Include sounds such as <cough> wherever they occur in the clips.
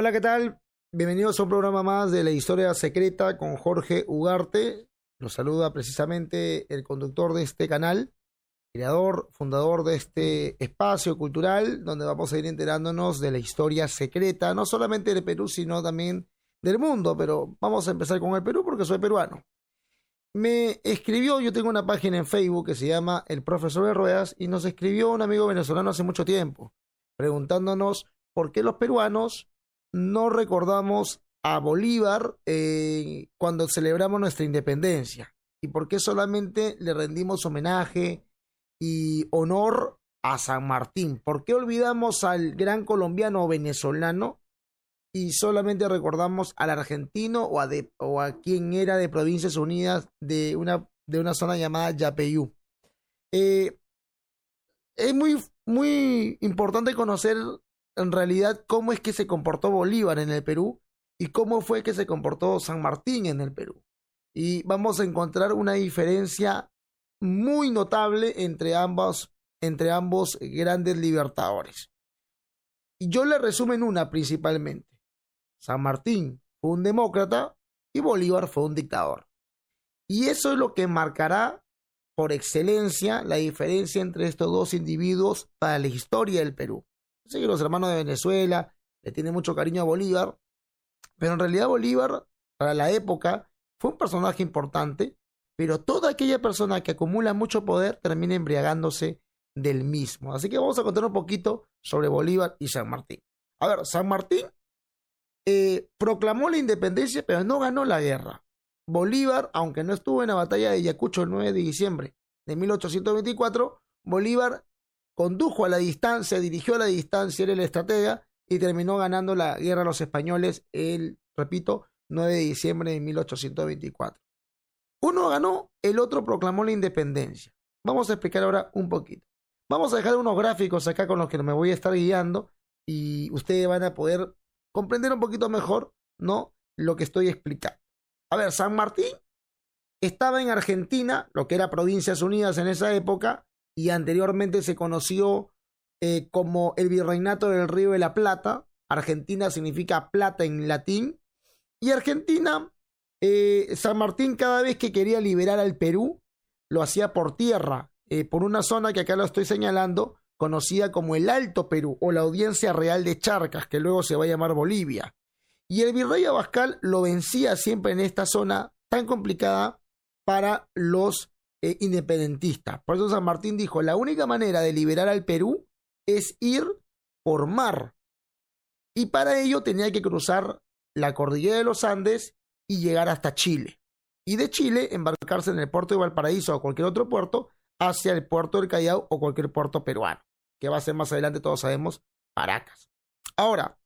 Hola, ¿qué tal? Bienvenidos a un programa más de la historia secreta con Jorge Ugarte. Los saluda precisamente el conductor de este canal, creador, fundador de este espacio cultural, donde vamos a ir enterándonos de la historia secreta, no solamente del Perú, sino también del mundo. Pero vamos a empezar con el Perú porque soy peruano. Me escribió, yo tengo una página en Facebook que se llama El Profesor de Ruedas, y nos escribió un amigo venezolano hace mucho tiempo, preguntándonos por qué los peruanos no recordamos a Bolívar eh, cuando celebramos nuestra independencia? ¿Y por qué solamente le rendimos homenaje y honor a San Martín? ¿Por qué olvidamos al gran colombiano venezolano y solamente recordamos al argentino o a, o a quien era de Provincias Unidas de una, de una zona llamada Yapeyú? Eh, es muy, muy importante conocer en realidad cómo es que se comportó Bolívar en el Perú y cómo fue que se comportó San Martín en el Perú. Y vamos a encontrar una diferencia muy notable entre ambos, entre ambos grandes libertadores. Y yo le resumo en una principalmente. San Martín fue un demócrata y Bolívar fue un dictador. Y eso es lo que marcará por excelencia la diferencia entre estos dos individuos para la historia del Perú. Sé que los hermanos de Venezuela le tienen mucho cariño a Bolívar, pero en realidad Bolívar, para la época, fue un personaje importante, pero toda aquella persona que acumula mucho poder termina embriagándose del mismo. Así que vamos a contar un poquito sobre Bolívar y San Martín. A ver, San Martín eh, proclamó la independencia, pero no ganó la guerra. Bolívar, aunque no estuvo en la batalla de Ayacucho el 9 de diciembre de 1824, Bolívar condujo a la distancia, dirigió a la distancia, era el estratega y terminó ganando la guerra a los españoles el, repito, 9 de diciembre de 1824. Uno ganó, el otro proclamó la independencia. Vamos a explicar ahora un poquito. Vamos a dejar unos gráficos acá con los que me voy a estar guiando y ustedes van a poder comprender un poquito mejor, ¿no? Lo que estoy explicando. A ver, San Martín estaba en Argentina, lo que era Provincias Unidas en esa época, y anteriormente se conoció eh, como el Virreinato del Río de la Plata. Argentina significa plata en latín. Y Argentina, eh, San Martín cada vez que quería liberar al Perú, lo hacía por tierra, eh, por una zona que acá lo estoy señalando, conocida como el Alto Perú o la Audiencia Real de Charcas, que luego se va a llamar Bolivia. Y el virrey Abascal lo vencía siempre en esta zona tan complicada para los eh, independentista. Por eso San Martín dijo, la única manera de liberar al Perú es ir por mar. Y para ello tenía que cruzar la cordillera de los Andes y llegar hasta Chile. Y de Chile embarcarse en el puerto de Valparaíso o cualquier otro puerto hacia el puerto del Callao o cualquier puerto peruano, que va a ser más adelante, todos sabemos, Paracas. Ahora,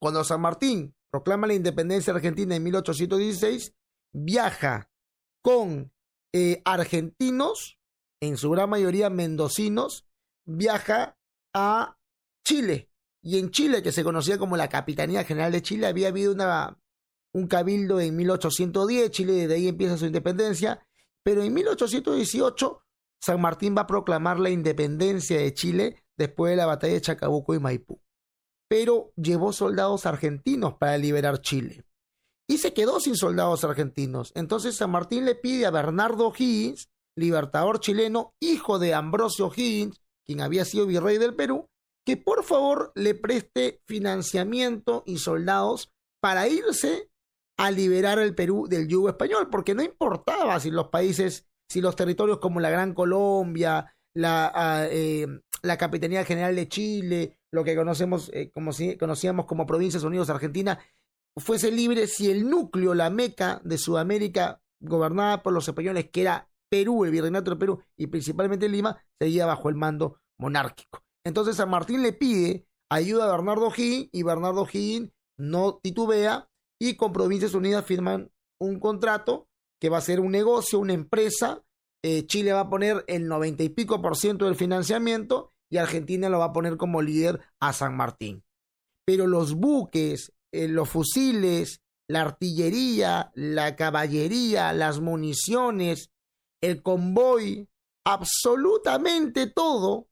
cuando San Martín proclama la independencia argentina en 1816, viaja con eh, argentinos, en su gran mayoría mendocinos, viaja a Chile. Y en Chile, que se conocía como la Capitanía General de Chile, había habido una, un cabildo en 1810, Chile desde ahí empieza su independencia, pero en 1818 San Martín va a proclamar la independencia de Chile después de la batalla de Chacabuco y Maipú. Pero llevó soldados argentinos para liberar Chile y se quedó sin soldados argentinos. Entonces San Martín le pide a Bernardo Higgins, libertador chileno, hijo de Ambrosio Higgins, quien había sido virrey del Perú, que por favor le preste financiamiento y soldados para irse a liberar el Perú del yugo español, porque no importaba si los países, si los territorios como la Gran Colombia, la, ah, eh, la Capitanía General de Chile, lo que conocemos, eh, como si, conocíamos como Provincias Unidas Argentina, fuese libre si el núcleo, la meca de Sudamérica, gobernada por los españoles, que era Perú, el virreinato de Perú y principalmente Lima, seguía bajo el mando monárquico. Entonces San Martín le pide ayuda a Bernardo Higgins y Bernardo Higgins no titubea y con Provincias Unidas firman un contrato que va a ser un negocio, una empresa. Eh, Chile va a poner el noventa y pico por ciento del financiamiento y Argentina lo va a poner como líder a San Martín. Pero los buques, eh, los fusiles, la artillería, la caballería, las municiones, el convoy, absolutamente todo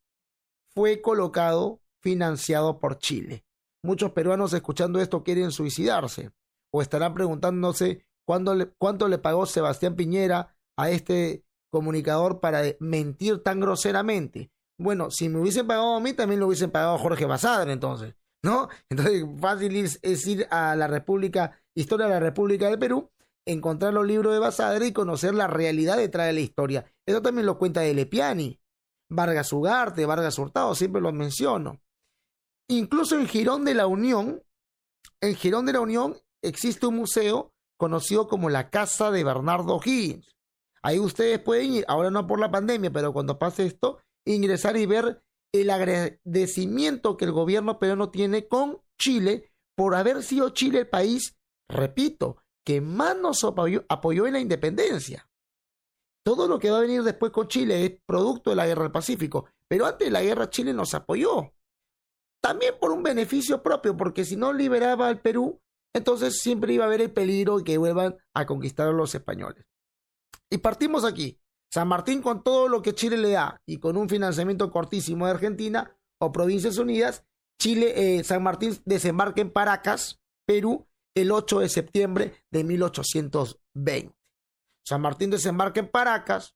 fue colocado, financiado por Chile. muchos peruanos escuchando esto quieren suicidarse o estarán preguntándose cuánto le pagó Sebastián Piñera a este comunicador para mentir tan groseramente. Bueno, si me hubiesen pagado a mí, también lo hubiesen pagado a Jorge Basadre, entonces, ¿no? Entonces, fácil es, ir a la República, Historia de la República del Perú, encontrar los libros de Basadre y conocer la realidad detrás de la historia. Eso también lo cuenta de Lepiani, Vargas Ugarte, Vargas Hurtado, siempre lo menciono. Incluso en Girón de la Unión, en Girón de la Unión existe un museo conocido como la Casa de Bernardo Higgins. Ahí ustedes pueden ir, ahora no por la pandemia, pero cuando pase esto, ingresar y ver el agradecimiento que el gobierno peruano tiene con Chile por haber sido Chile el país, repito, que más nos apoyó, en la independencia. Todo lo que va a venir después con Chile es producto de la guerra del Pacífico, pero antes de la guerra Chile nos apoyó. También por un beneficio propio, porque si no liberaba al Perú, entonces siempre iba a haber el peligro de que vuelvan a conquistar a los españoles. Y partimos aquí. San Martín con todo lo que Chile le da y con un financiamiento cortísimo de Argentina o Provincias Unidas, Chile, eh, San Martín desembarca en Paracas, Perú, el 8 de septiembre de 1820. San Martín desembarca en Paracas.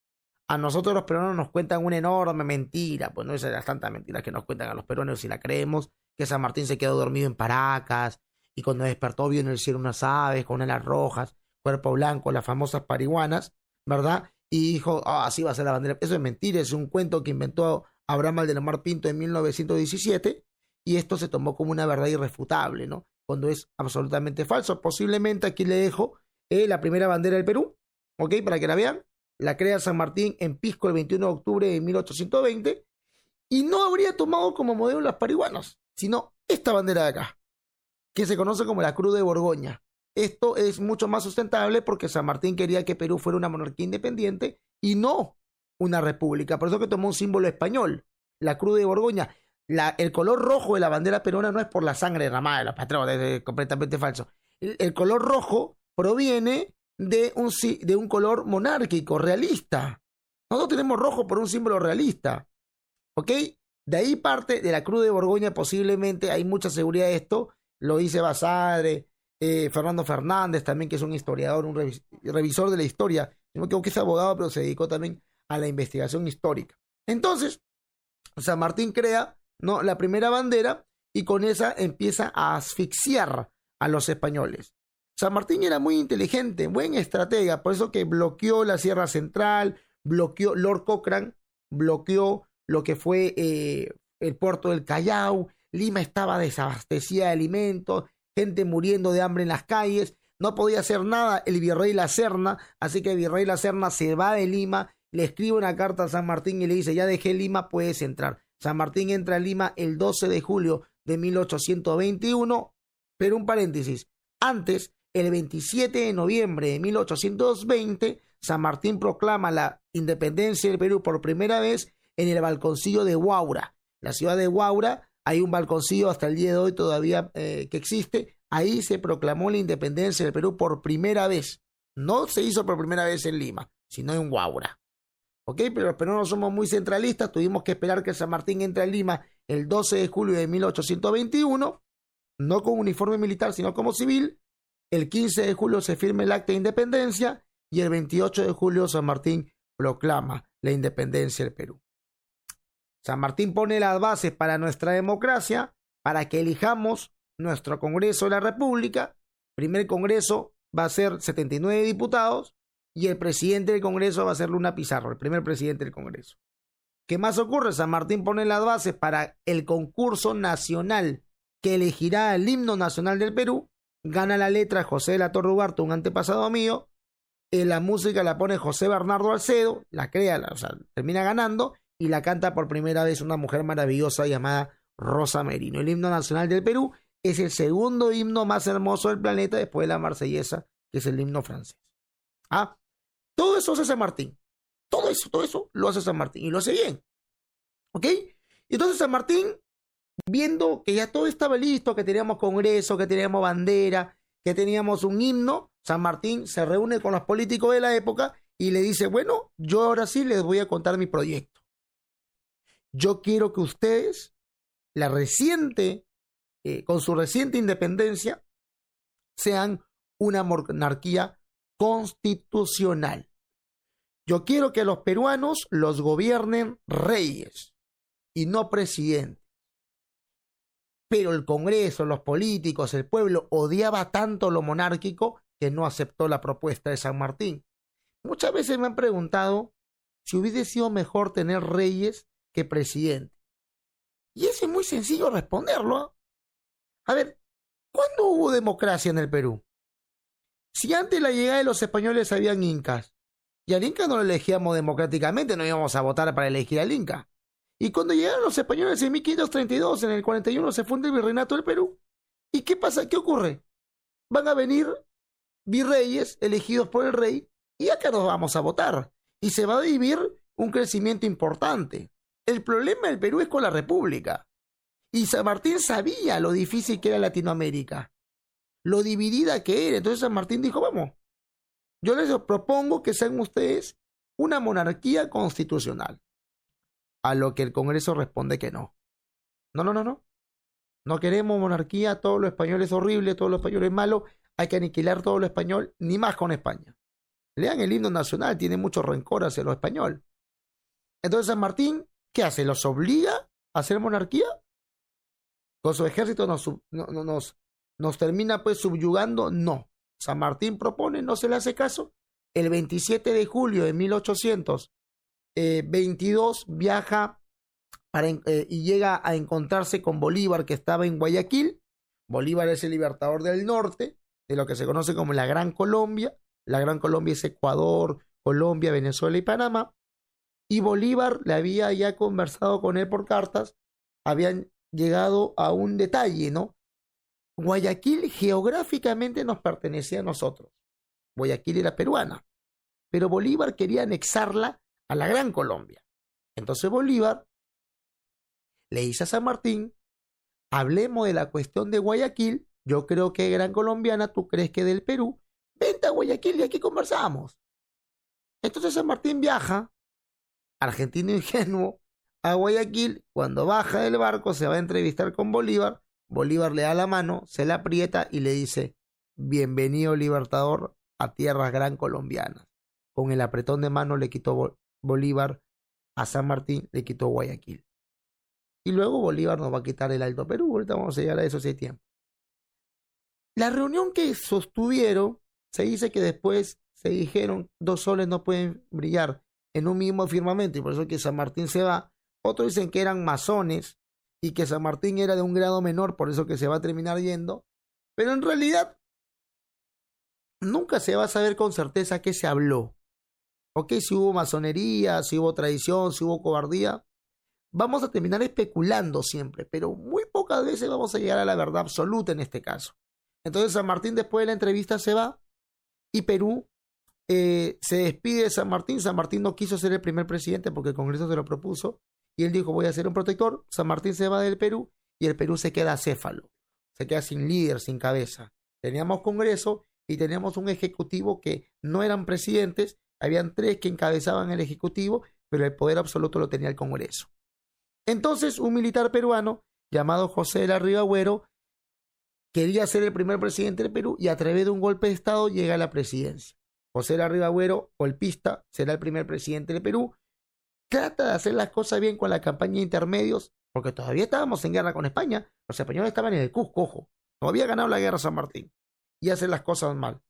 A nosotros los peruanos nos cuentan una enorme mentira, pues no es las tantas mentiras que nos cuentan a los peruanos si la creemos, que San Martín se quedó dormido en Paracas y cuando despertó vio en el cielo unas aves con alas rojas, cuerpo blanco, las famosas parihuanas, ¿verdad? Y dijo, ah, así va a ser la bandera. Eso es mentira, es un cuento que inventó Abraham Aldelamar Pinto en 1917 y esto se tomó como una verdad irrefutable, ¿no? Cuando es absolutamente falso. Posiblemente aquí le dejo eh, la primera bandera del Perú, ¿ok? Para que la vean. La crea San Martín en Pisco el 21 de octubre de 1820 y no habría tomado como modelo las parihuanas, sino esta bandera de acá, que se conoce como la Cruz de Borgoña. Esto es mucho más sustentable porque San Martín quería que Perú fuera una monarquía independiente y no una república. Por eso que tomó un símbolo español, la Cruz de Borgoña. El color rojo de la bandera peruana no es por la sangre derramada de los patrones, es completamente falso. El, color rojo proviene de un, de un color monárquico, realista. Nosotros tenemos rojo por un símbolo realista. ¿Ok? De ahí parte de la Cruz de Borgoña, posiblemente hay mucha seguridad de esto. Lo dice Basadre, eh, Fernando Fernández también, que es un historiador, un revisor de la historia, no que es abogado, pero se dedicó también a la investigación histórica. Entonces, San Martín crea ¿no? la primera bandera y con esa empieza a asfixiar a los españoles. San Martín era muy inteligente, buen estratega, por eso que bloqueó la Sierra Central, bloqueó Lord Cochrane, bloqueó lo que fue eh, el puerto del Callao, Lima estaba desabastecida de alimentos, gente muriendo de hambre en las calles, no podía hacer nada el virrey La Serna, así que el virrey La Serna se va de Lima, le escribe una carta a San Martín y le dice, ya dejé Lima, puedes entrar. San Martín entra a Lima el 12 de julio de 1821, pero un paréntesis, antes, el 27 de noviembre de 1820, San Martín proclama la independencia del Perú por primera vez en el balconcillo de Huaura. La ciudad de Huaura hay un balconcillo hasta el día de hoy todavía eh, que existe. Ahí se proclamó la independencia del Perú por primera vez. No se hizo por primera vez en Lima, sino en Huaura. ¿Ok? Pero los peruanos somos muy centralistas. Tuvimos que esperar que San Martín entre a Lima el 12 de julio de 1821, no con uniforme militar, sino como civil. El 15 de julio se firma el acta de independencia y el 28 de julio San Martín proclama la independencia del Perú. San Martín pone las bases para nuestra democracia, para que elijamos nuestro Congreso de la República. primer Congreso va a ser 79 diputados y el presidente del Congreso va a ser Luna Pizarro, el primer presidente del Congreso. ¿Qué más ocurre? San Martín pone las bases para el concurso nacional que elegirá el himno nacional del Perú. Gana la letra José de la Torre Ugarte, un antepasado mío. Eh, la música la pone José Bernardo Alcedo, la crea, o sea, termina ganando y la canta por primera vez una mujer maravillosa llamada Rosa Merino. El himno nacional del Perú es el segundo himno más hermoso del planeta después de la marsellesa, que es el himno francés. Ah, todo eso hace San Martín. Todo eso, todo eso lo hace San Martín y lo hace bien. ¿Ok? Entonces San Martín, viendo que ya todo estaba listo, que teníamos congreso, que teníamos bandera, que teníamos un himno, San Martín se reúne con los políticos de la época y le dice, bueno, yo ahora sí les voy a contar mi proyecto. Yo quiero que ustedes, la reciente eh, con su reciente independencia, sean una monarquía constitucional. Yo quiero que los peruanos los gobiernen reyes y no presidentes. Pero el Congreso, los políticos, el pueblo odiaba tanto lo monárquico que no aceptó la propuesta de San Martín. Muchas veces me han preguntado si hubiese sido mejor tener reyes que presidentes. Y eso es muy sencillo responderlo. A ver, ¿cuándo hubo democracia en el Perú? Si antes la llegada de los españoles habían incas, y al inca no lo elegíamos democráticamente, no íbamos a votar para elegir al inca. Y cuando llegaron los españoles en 1532, en el 41 se funda el virreinato del Perú. ¿Y qué pasa? ¿Qué ocurre? Van a venir virreyes elegidos por el rey y acá nos vamos a votar. Y se va a vivir un crecimiento importante. El problema del Perú es con la República. Y San Martín sabía lo difícil que era Latinoamérica, lo dividida que era. Entonces San Martín dijo, vamos, yo les propongo que sean ustedes una monarquía constitucional. A lo que el Congreso responde que no. No, no, no, no. No queremos monarquía, todo lo español es horrible, todo lo español es malo, hay que aniquilar todo lo español, ni más con España. Lean el himno nacional, tiene mucho rencor hacia lo español. Entonces San Martín, ¿qué hace? ¿Los obliga a hacer monarquía? ¿Con su ejército nos, nos, nos termina pues subyugando? No. San Martín propone, no se le hace caso. El 27 de julio de 1822 eh, viaja para, eh, y llega a encontrarse con Bolívar que estaba en Guayaquil. Bolívar es el libertador del norte, de lo que se conoce como la Gran Colombia. La Gran Colombia es Ecuador, Colombia, Venezuela y Panamá. Y Bolívar le había ya conversado con él por cartas, habían llegado a un detalle, ¿no? Guayaquil geográficamente nos pertenecía a nosotros. Guayaquil era peruana, pero Bolívar quería anexarla a la Gran Colombia. Entonces Bolívar le dice a San Martín, hablemos de la cuestión de Guayaquil, yo creo que Gran Colombiana, tú crees que del Perú, vente a Guayaquil y aquí conversamos. Entonces San Martín viaja, argentino ingenuo, a Guayaquil, cuando baja del barco se va a entrevistar con Bolívar, Bolívar le da la mano, se la aprieta y le dice, bienvenido libertador a tierras gran colombianas. Con el apretón de mano le quitó Bolívar a San Martín, le quitó Guayaquil. Y luego Bolívar nos va a quitar el Alto Perú, ahorita vamos a llegar a eso si hay tiempo. La reunión que sostuvieron, se dice que después se dijeron, dos soles no pueden brillar en un mismo firmamento, y por eso que San Martín se va. Otros dicen que eran masones, y que San Martín era de un grado menor, por eso que se va a terminar yendo. Pero en realidad, nunca se va a saber con certeza qué se habló. Ok, si hubo masonería, si hubo traición, si hubo cobardía. Vamos a terminar especulando siempre, pero muy pocas veces vamos a llegar a la verdad absoluta en este caso. Entonces San Martín después de la entrevista se va y Perú eh, se despide de San Martín. San Martín no quiso ser el primer presidente porque el Congreso se lo propuso y él dijo, voy a ser un protector. San Martín se va del Perú y el Perú se queda céfalo, se queda sin líder, sin cabeza. Teníamos Congreso y teníamos un Ejecutivo que no eran presidentes, habían tres que encabezaban el Ejecutivo, pero el poder absoluto lo tenía el Congreso. Entonces, un militar peruano llamado José de la Ribagüero quería ser el primer presidente del Perú y a través de un golpe de Estado llega a la presidencia. José de la Ribagüero, golpista, será el primer presidente del Perú trata de hacer las cosas bien con la campaña de intermedios, porque todavía estábamos en guerra con España, los españoles estaban en el Cusco, ojo, no había ganado la guerra San Martín, y hace las cosas mal.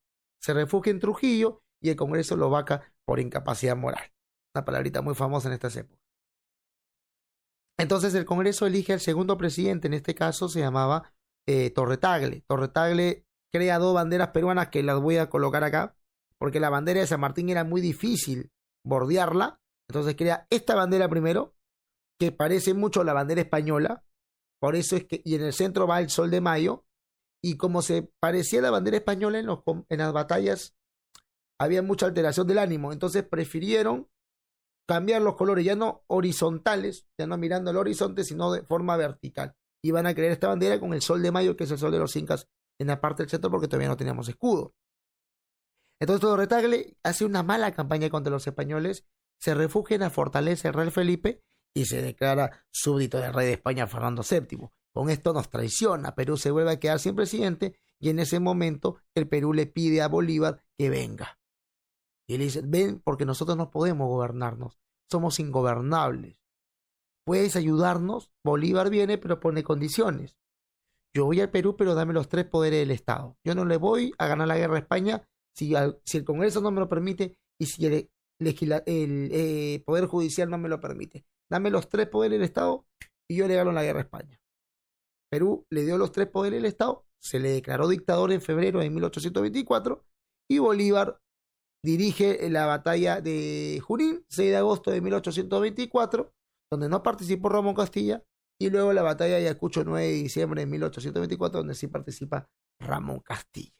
Se refugia en Trujillo y el Congreso lo vaca por incapacidad moral. Una palabrita muy famosa en estas épocas. Entonces el Congreso elige al segundo presidente, en este caso se llamaba eh, Torretagle. Torretagle crea dos banderas peruanas que las voy a colocar acá, porque la bandera de San Martín era muy difícil bordearla, entonces crea esta bandera primero, que parece mucho la bandera española, por eso es que, y en el centro va el sol de mayo, y como se parecía la bandera española en, los, las batallas, había mucha alteración del ánimo, entonces prefirieron cambiar los colores, ya no horizontales, ya no mirando el horizonte, sino de forma vertical. Y van a crear esta bandera con el sol de mayo, que es el sol de los incas, en la parte del centro, porque todavía no teníamos escudo. Entonces Retagle hace una mala campaña contra los españoles se refugia en la fortaleza del rey Felipe y se declara súbdito del rey de España Fernando VII. con esto nos traiciona, Perú se vuelve a quedar sin presidente y en ese momento el Perú le pide a Bolívar que venga. Y le dice, ven porque nosotros no podemos gobernarnos, somos ingobernables. ¿Puedes ayudarnos? Bolívar viene pero pone condiciones. Yo voy al Perú pero dame los tres poderes del Estado. Yo no le voy a ganar la guerra a España si, el Congreso no me lo permite y si el, el eh, Poder Judicial no me lo permite. Dame los tres poderes del Estado y yo le gano la guerra a España. Perú le dio los tres poderes del Estado, se le declaró dictador en febrero de 1824 y Bolívar dirige la batalla de Junín, 6 de agosto de 1824, donde no participó Ramón Castilla, y luego la batalla de Ayacucho, 9 de diciembre de 1824, donde sí participa Ramón Castilla,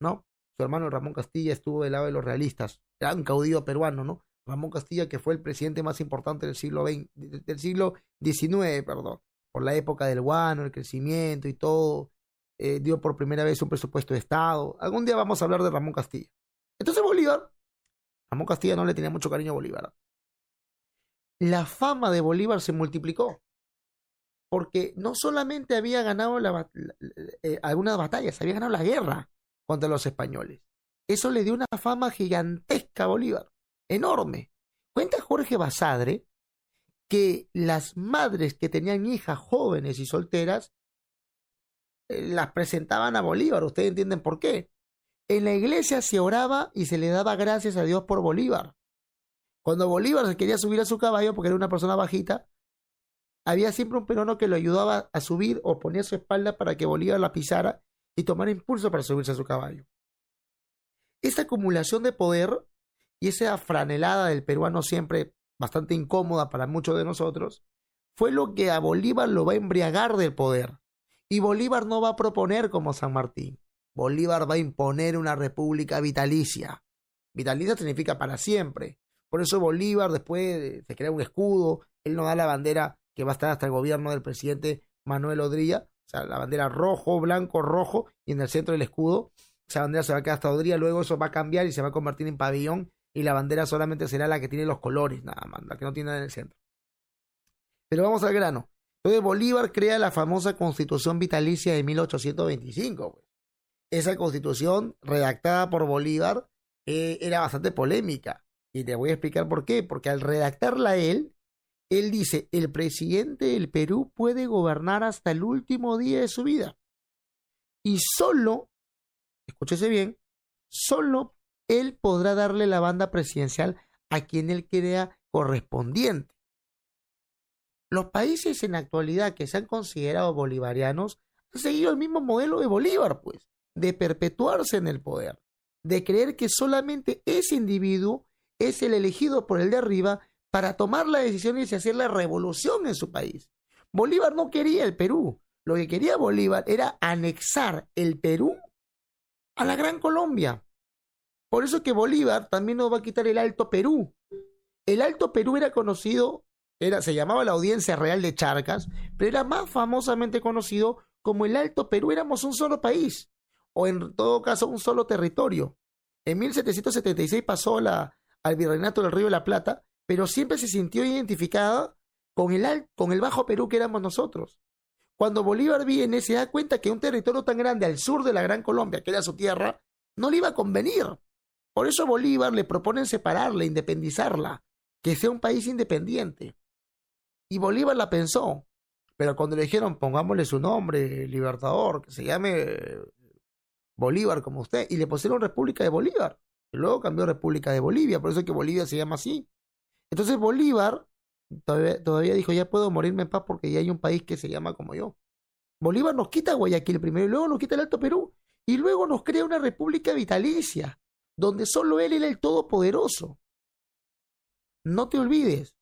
¿no? Su hermano Ramón Castilla estuvo del lado de los realistas, era un caudillo peruano, ¿no? Ramón Castilla, que fue el presidente más importante del siglo del siglo XIX, perdón, por la época del guano, el crecimiento y todo, eh, dio por primera vez un presupuesto de Estado. Algún día vamos a hablar de Ramón Castilla. Entonces Bolívar, Ramón Castilla no le tenía mucho cariño a Bolívar. La fama de Bolívar se multiplicó, porque no solamente había ganado eh, algunas batallas, había ganado la guerra contra los españoles. Eso le dio una fama gigantesca a Bolívar enorme. Cuenta Jorge Basadre que las madres que tenían hijas jóvenes y solteras eh, las presentaban a Bolívar. Ustedes entienden por qué. En la iglesia se oraba y se le daba gracias a Dios por Bolívar. Cuando Bolívar se quería subir a su caballo, porque era una persona bajita, había siempre un peruano que lo ayudaba a subir o ponía su espalda para que Bolívar la pisara y tomara impulso para subirse a su caballo. Esta acumulación de poder y esa franelada del peruano siempre bastante incómoda para muchos de nosotros, fue lo que a Bolívar lo va a embriagar del poder. Y Bolívar no va a proponer como San Martín. Bolívar va a imponer una república vitalicia. Vitalicia significa para siempre. Por eso Bolívar después se crea un escudo, él no da la bandera que va a estar hasta el gobierno del presidente Manuel Odría, o sea, la bandera rojo, blanco, rojo, y en el centro del escudo, esa bandera se va a quedar hasta Odría, luego eso va a cambiar y se va a convertir en pabellón y la bandera solamente será la que tiene los colores, nada más, la que no tiene nada en el centro. Pero vamos al grano. Entonces Bolívar crea la famosa Constitución Vitalicia de 1825. Pues. Esa constitución redactada por Bolívar eh, era bastante polémica. Y te voy a explicar por qué. Porque al redactarla él, él dice, el presidente del Perú puede gobernar hasta el último día de su vida. Y solo, escúchese bien, solo él podrá darle la banda presidencial a quien él crea correspondiente. Los países en la actualidad que se han considerado bolivarianos han seguido el mismo modelo de Bolívar, pues, de perpetuarse en el poder, de creer que solamente ese individuo es el elegido por el de arriba para tomar la decisión y hacer la revolución en su país. Bolívar no quería el Perú, lo que quería Bolívar era anexar el Perú a la Gran Colombia. Por eso que Bolívar también nos va a quitar el Alto Perú. El Alto Perú era conocido, era, se llamaba la Audiencia Real de Charcas, pero era más famosamente conocido como el Alto Perú. Éramos un solo país, o en todo caso un solo territorio. En 1776 pasó la, al Virreinato del Río de la Plata, pero siempre se sintió identificada con el, con el Bajo Perú que éramos nosotros. Cuando Bolívar viene, se da cuenta que un territorio tan grande al sur de la Gran Colombia, que era su tierra, no le iba a convenir. Por eso Bolívar le proponen separarla, independizarla, que sea un país independiente. Y Bolívar la pensó, pero cuando le dijeron pongámosle su nombre, Libertador, que se llame Bolívar como usted, y le pusieron República de Bolívar. Luego cambió República de Bolivia, por eso es que Bolivia se llama así. Entonces Bolívar todavía, dijo, ya puedo morirme en paz porque ya hay un país que se llama como yo. Bolívar nos quita Guayaquil primero y luego nos quita el Alto Perú y luego nos crea una república vitalicia donde solo Él era el Todopoderoso. No te olvides,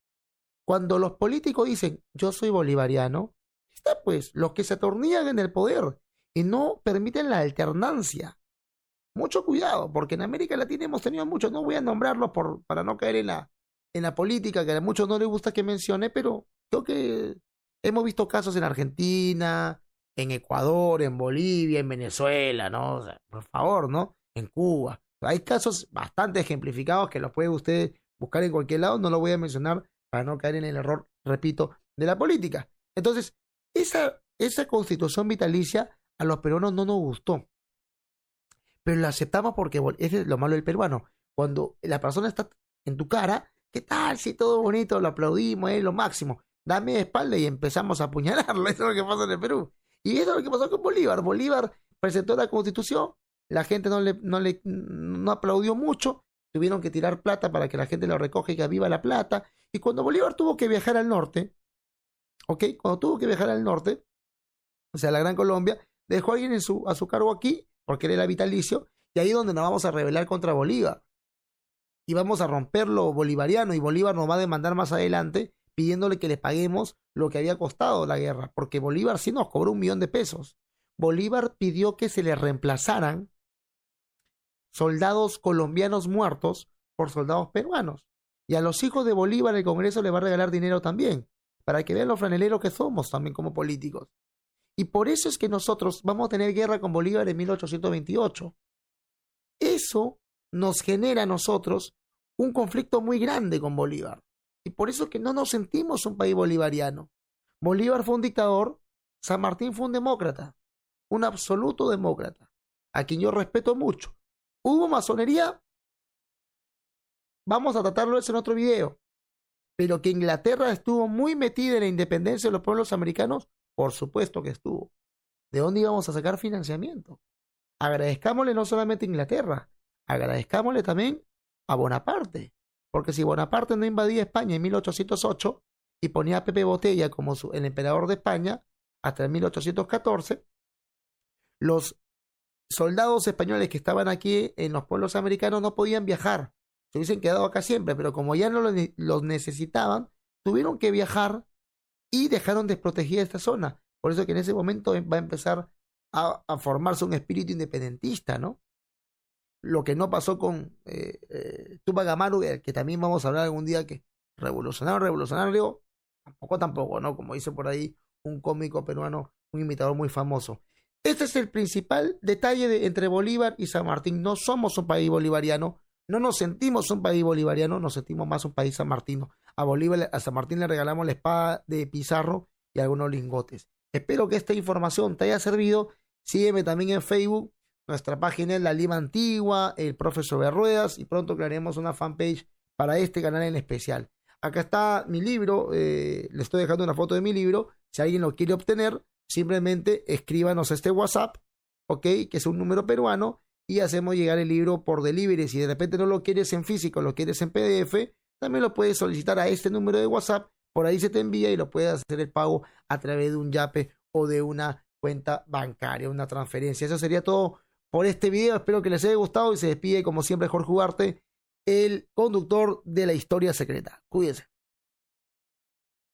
cuando los políticos dicen yo soy bolivariano, está pues los que se atornillan en el poder y no permiten la alternancia. Mucho cuidado, porque en América Latina hemos tenido muchos, no voy a nombrarlos por, para no caer en la, en la política, que a muchos no les gusta que mencione, pero creo que hemos visto casos en Argentina, en Ecuador, en Bolivia, en Venezuela, ¿no? por favor, ¿no? En Cuba. Hay casos bastante ejemplificados que los puede usted buscar en cualquier lado, no lo voy a mencionar para no caer en el error, repito, de la política. Entonces, esa esa constitución vitalicia a los peruanos no nos gustó. Pero la aceptamos porque ese es lo malo del peruano. Cuando la persona está en tu cara, ¿qué tal? Si todo bonito, lo aplaudimos, es lo máximo. Dame de espalda y empezamos a apuñalarlo. <laughs> Eso es lo que pasa en el Perú. Y eso es lo que pasó con Bolívar. Bolívar presentó la constitución, la gente no le, no le no aplaudió mucho, tuvieron que tirar plata para que la gente lo recoja y que viva la plata. Y cuando Bolívar tuvo que viajar al norte, ¿ok? Cuando tuvo que viajar al norte, o sea, la Gran Colombia, dejó a alguien en su, a su cargo aquí, porque él era vitalicio, y ahí es donde nos vamos a rebelar contra Bolívar. Y vamos a romper lo bolivariano, y Bolívar nos va a demandar más adelante pidiéndole que le paguemos lo que había costado la guerra, porque Bolívar sí nos cobró un millón de pesos. Bolívar pidió que se le reemplazaran soldados colombianos muertos por soldados peruanos. Y a los hijos de Bolívar el Congreso le va a regalar dinero también, para que vean los franeleros que somos también como políticos. Y por eso es que nosotros vamos a tener guerra con Bolívar en 1828. Eso nos genera a nosotros un conflicto muy grande con Bolívar. Y por eso es que no nos sentimos un país bolivariano. Bolívar fue un dictador, San Martín fue un demócrata, un absoluto demócrata, a quien yo respeto mucho. ¿Hubo masonería? Vamos a tratarlo eso en otro video. Pero que Inglaterra estuvo muy metida en la independencia de los pueblos americanos, por supuesto que estuvo. ¿De dónde íbamos a sacar financiamiento? Agradezcámosle no solamente a Inglaterra, agradezcámosle también a Bonaparte. Porque si Bonaparte no invadía España en 1808 y ponía a Pepe Botella como el emperador de España hasta el 1814, los soldados españoles que estaban aquí en los pueblos americanos no podían viajar. Se hubiesen quedado acá siempre, pero como ya no los necesitaban, tuvieron que viajar y dejaron desprotegida esta zona. Por eso que en ese momento va a empezar a, formarse un espíritu independentista, ¿no? Lo que no pasó con eh, eh, Tupac Amaru, que también vamos a hablar algún día que revolucionario, revolucionario, tampoco, tampoco, ¿no? Como dice por ahí un cómico peruano, un imitador muy famoso. Este es el principal detalle de, entre Bolívar y San Martín. No somos un país bolivariano, no nos sentimos un país bolivariano, nos sentimos más un país sanmartino. A Bolívar, a San Martín le regalamos la espada de Pizarro y algunos lingotes. Espero que esta información te haya servido. Sígueme también en Facebook. Nuestra página es La Lima Antigua, el profesor de Ruedas y pronto crearemos una fanpage para este canal en especial. Acá está mi libro, eh, le estoy dejando una foto de mi libro. Si alguien lo quiere obtener, simplemente escríbanos a este WhatsApp, ok, que es un número peruano, y hacemos llegar el libro por delivery. Si de repente no lo quieres en físico, lo quieres en PDF, también lo puedes solicitar a este número de WhatsApp. Por ahí se te envía y lo puedes hacer el pago a través de un YAPE o de una cuenta bancaria, una transferencia. Eso sería todo por este video. Espero que les haya gustado y se despide como siempre Jorge Ugarte, el conductor de la historia secreta. Cuídense.